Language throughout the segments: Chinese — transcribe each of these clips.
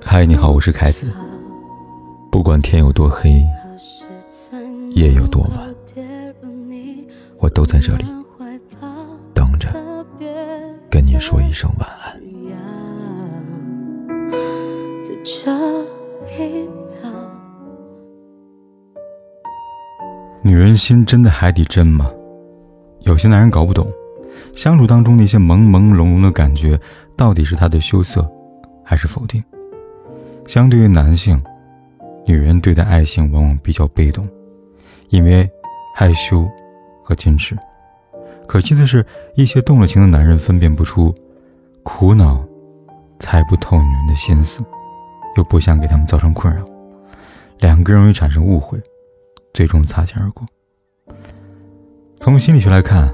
嗨，你好，我是凯子。不管天有多黑，夜有多晚，我都在这里等着跟你说一声晚安。女人心真的海底针吗？有些男人搞不懂，相处当中那些朦朦胧胧的感觉，到底是他的羞涩，还是否定？相对于男性，女人对待爱情往往比较被动，因为害羞和矜持。可惜的是，一些动了情的男人分辨不出，苦恼，猜不透女人的心思，又不想给他们造成困扰，两个人容易产生误会，最终擦肩而过。从心理学来看，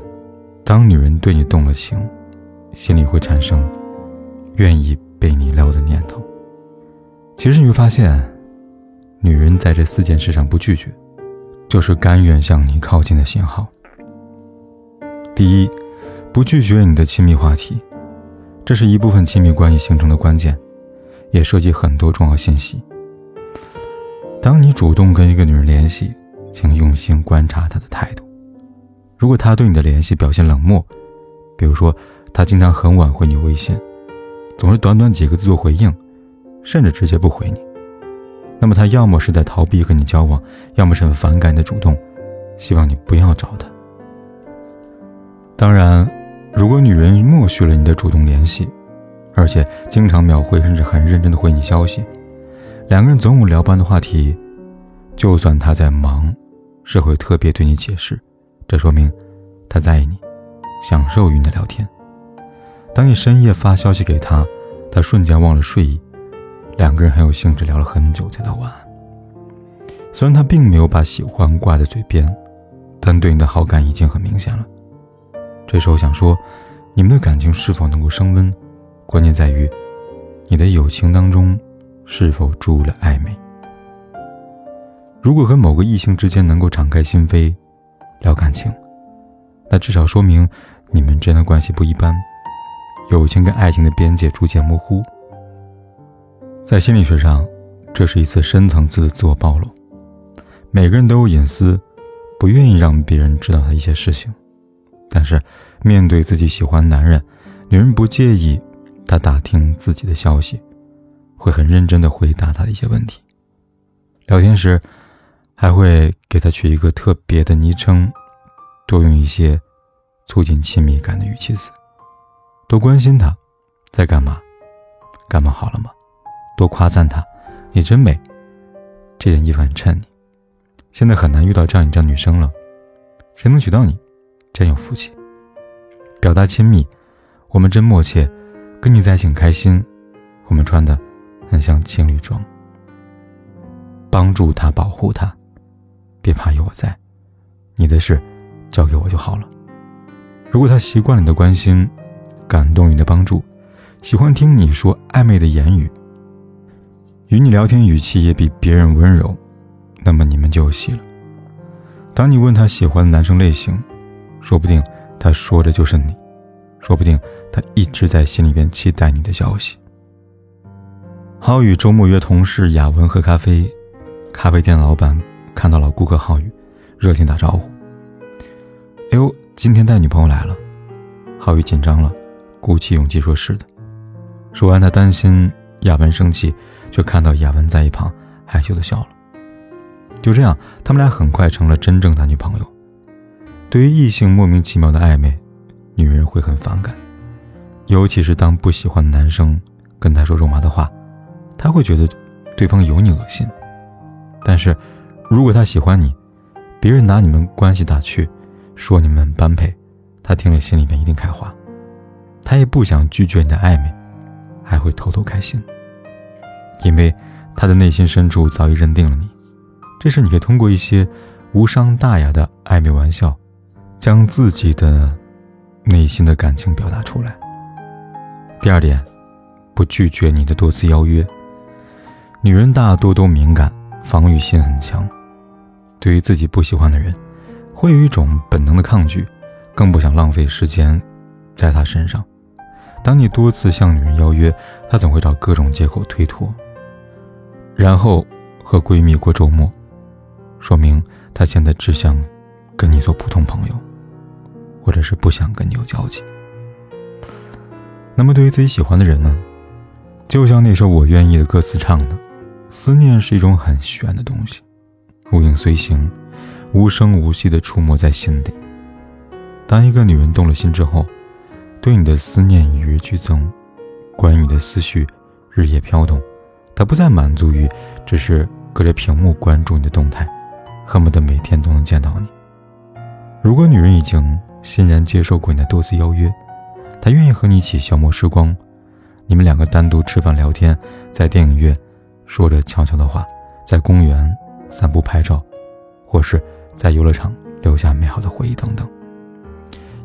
当女人对你动了情，心里会产生愿意被你撩的念头。其实你会发现，女人在这四件事上不拒绝，就是甘愿向你靠近的信号。第一，不拒绝你的亲密话题，这是一部分亲密关系形成的关键，也涉及很多重要信息。当你主动跟一个女人联系，请用心观察她的态度。如果他对你的联系表现冷漠，比如说他经常很晚回你微信，总是短短几个字做回应，甚至直接不回你，那么他要么是在逃避和你交往，要么是很反感你的主动，希望你不要找他。当然，如果女人默许了你的主动联系，而且经常秒回甚至很认真的回你消息，两个人总有聊不完的话题，就算他在忙，是会特别对你解释。这说明，他在意你，享受与你的聊天。当你深夜发消息给他，他瞬间忘了睡意，两个人很有兴致聊了很久才道晚安。虽然他并没有把喜欢挂在嘴边，但对你的好感已经很明显了。这时候想说，你们的感情是否能够升温，关键在于，你的友情当中是否注入了暧昧。如果和某个异性之间能够敞开心扉。聊感情，那至少说明你们之间的关系不一般，友情跟爱情的边界逐渐模糊。在心理学上，这是一次深层次的自我暴露。每个人都有隐私，不愿意让别人知道的一些事情。但是，面对自己喜欢男人，女人不介意他打听自己的消息，会很认真的回答他的一些问题。聊天时。还会给他取一个特别的昵称，多用一些促进亲密感的语气词，多关心他，在干嘛？感冒好了吗？多夸赞他，你真美，这件衣服很衬你。现在很难遇到这样一张女生了，谁能娶到你，真有福气。表达亲密，我们真默契，跟你在一起很开心，我们穿的很像情侣装。帮助他，保护他。别怕，有我在，你的事交给我就好了。如果他习惯了你的关心，感动你的帮助，喜欢听你说暧昧的言语，与你聊天语气也比别人温柔，那么你们就有戏了。当你问他喜欢的男生类型，说不定他说的就是你，说不定他一直在心里边期待你的消息。浩宇周末约同事雅文喝咖啡，咖啡店老板。看到了顾客浩宇，热情打招呼。哎呦，今天带女朋友来了。浩宇紧张了，鼓起勇气说：“是的。”说完，他担心亚文生气，却看到亚文在一旁害羞的笑了。就这样，他们俩很快成了真正男女朋友。对于异性莫名其妙的暧昧，女人会很反感，尤其是当不喜欢的男生跟她说肉麻的话，她会觉得对方有你恶心。但是。如果他喜欢你，别人拿你们关系打趣，说你们般配，他听了心里面一定开花。他也不想拒绝你的暧昧，还会偷偷开心，因为他的内心深处早已认定了你。这时你可以通过一些无伤大雅的暧昧玩笑，将自己的内心的感情表达出来。第二点，不拒绝你的多次邀约。女人大多都敏感，防御心很强。对于自己不喜欢的人，会有一种本能的抗拒，更不想浪费时间在他身上。当你多次向女人邀约，她总会找各种借口推脱，然后和闺蜜过周末，说明她现在只想跟你做普通朋友，或者是不想跟你有交集。那么，对于自己喜欢的人呢？就像那首《我愿意》的歌词唱的：“思念是一种很玄的东西，无影随形，无声无息地出没在心底。当一个女人动了心之后，对你的思念与日俱增，关于你的思绪日夜飘动。她不再满足于只是隔着屏幕关注你的动态，恨不得每天都能见到你。如果女人已经欣然接受过你的多次邀约，她愿意和你一起消磨时光，你们两个单独吃饭聊天，在电影院说着悄悄的话，在公园散步拍照，或是在游乐场留下美好的回忆等等。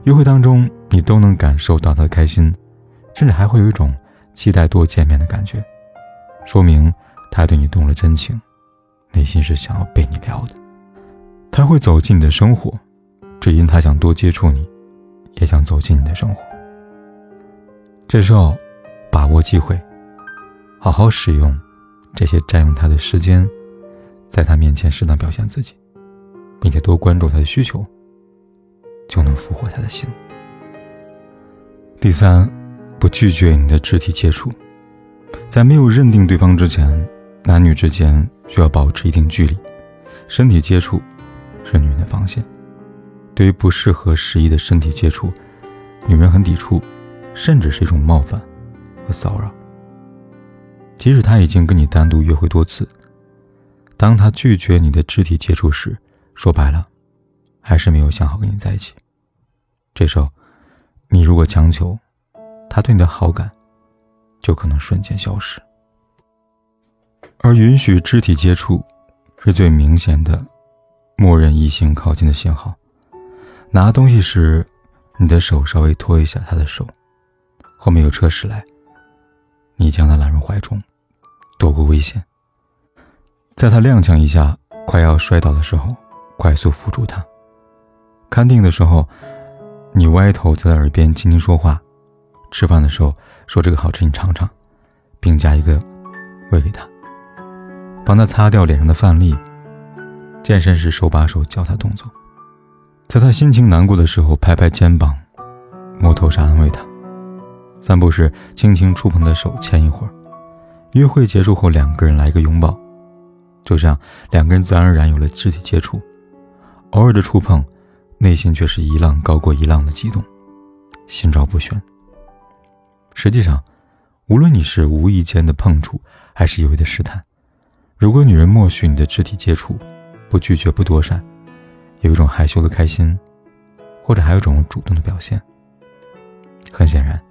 约会当中，你都能感受到他的开心，甚至还会有一种期待多见面的感觉，说明他对你动了真情，内心是想要被你撩的。他会走进你的生活，只因他想多接触你，也想走进你的生活。这时候，把握机会，好好使用这些占用他的时间，在他面前适当表现自己，并且多关注他的需求。就能俘获他的心。第三，不拒绝你的肢体接触，在没有认定对方之前，男女之间需要保持一定距离。身体接触是女人的防线，对于不适合时宜的身体接触，女人很抵触，甚至是一种冒犯和骚扰。即使他已经跟你单独约会多次，当他拒绝你的肢体接触时，说白了。还是没有想好跟你在一起。这时候，你如果强求，他对你的好感就可能瞬间消失。而允许肢体接触，是最明显的默认异性靠近的信号。拿东西时，你的手稍微拖一下他的手；后面有车驶来，你将他揽入怀中，躲过危险。在他踉跄一下，快要摔倒的时候，快速扶住他。看电影的时候，你歪头在他耳边轻轻说话；吃饭的时候说这个好吃，你尝尝，并夹一个喂给他，帮他擦掉脸上的饭粒。健身时手把手教他动作，在他心情难过的时候拍拍肩膀，摸头上安慰他。散步时轻轻触碰他的手牵一会儿。约会结束后两个人来一个拥抱，就这样两个人自然而然有了肢体接触，偶尔的触碰。内心却是一浪高过一浪的激动，心照不宣。实际上，无论你是无意间的碰触，还是有意的试探，如果女人默许你的肢体接触，不拒绝不躲闪，有一种害羞的开心，或者还有一种主动的表现，很显然，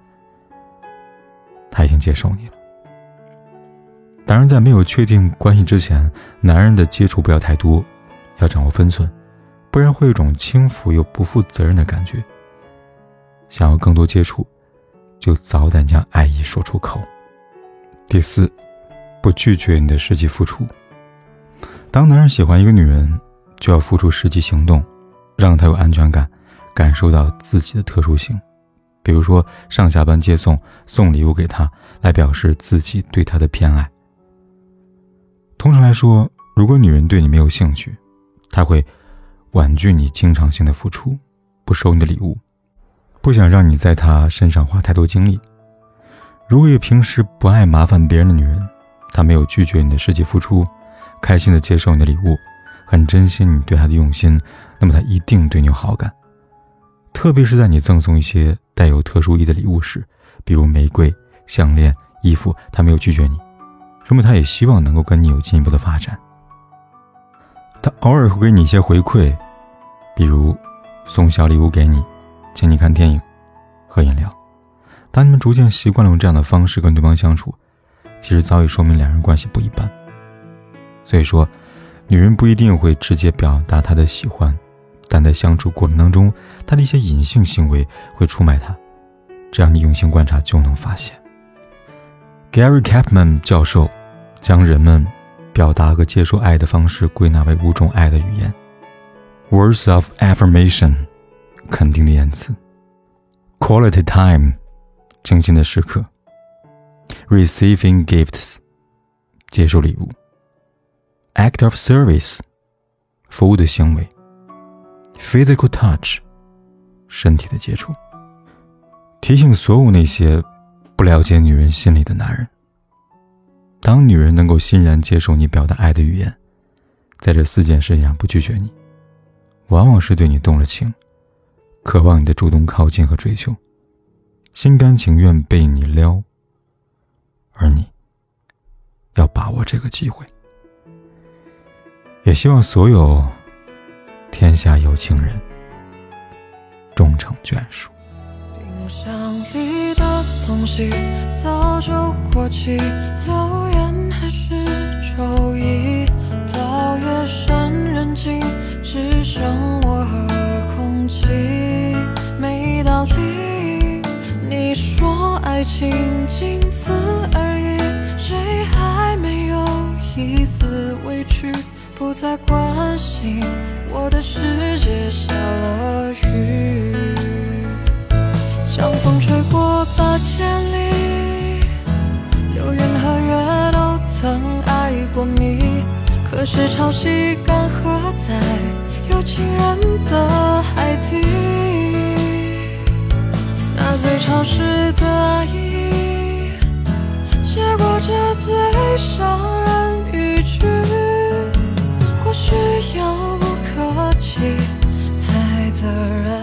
她已经接受你了。当然，在没有确定关系之前，男人的接触不要太多，要掌握分寸。不然会有一种轻浮又不负责任的感觉。想要更多接触，就早点将爱意说出口。第四，不拒绝你的实际付出。当男人喜欢一个女人，就要付出实际行动，让她有安全感，感受到自己的特殊性。比如说上下班接送，送礼物给她，来表示自己对她的偏爱。通常来说，如果女人对你没有兴趣，她会。婉拒你经常性的付出，不收你的礼物，不想让你在她身上花太多精力。如果有平时不爱麻烦别人的女人，她没有拒绝你的实际付出，开心的接受你的礼物，很珍惜你对她的用心，那么她一定对你有好感。特别是在你赠送一些带有特殊意义的礼物时，比如玫瑰、项链、衣服，她没有拒绝你，说明他也希望能够跟你有进一步的发展。他偶尔会给你一些回馈，比如送小礼物给你，请你看电影、喝饮料。当你们逐渐习惯了用这样的方式跟对方相处，其实早已说明两人关系不一般。所以说，女人不一定会直接表达她的喜欢，但在相处过程当中，她的一些隐性行为会出卖她，这样你用心观察就能发现。Gary Kapman 教授将人们。表达和接受爱的方式归纳为五种爱的语言：words of affirmation，肯定的言辞；quality time，精心的时刻；receiving gifts，接受礼物；act of service，服务的行为；physical touch，身体的接触。提醒所有那些不了解女人心里的男人：当女人能够欣然接受你表达爱的语言，在这四件事上不拒绝你，往往是对你动了情，渴望你的主动靠近和追求。心甘情愿被你撩，而你要把握这个机会。也希望所有天下有情人终成眷属。东西早就过期，留言还是周一。到夜深人静，只剩我和空气，没道理。你说爱情仅此而已，谁还没有一丝委屈？不再关心我的世界下了雨，像风吹过千里，流云和月都曾爱过你，可是潮汐干涸在有情人的海底。那最潮湿的爱意，结果这最伤人语句，或许遥不可及才得人。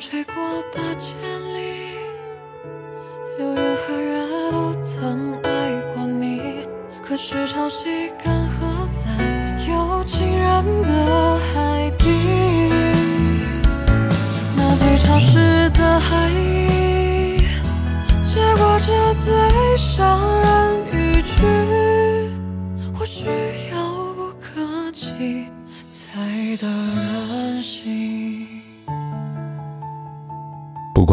吹过八千里，流云和月都曾爱过你，可是潮汐干涸在有情人的海底。那最潮湿的海意，结果这最伤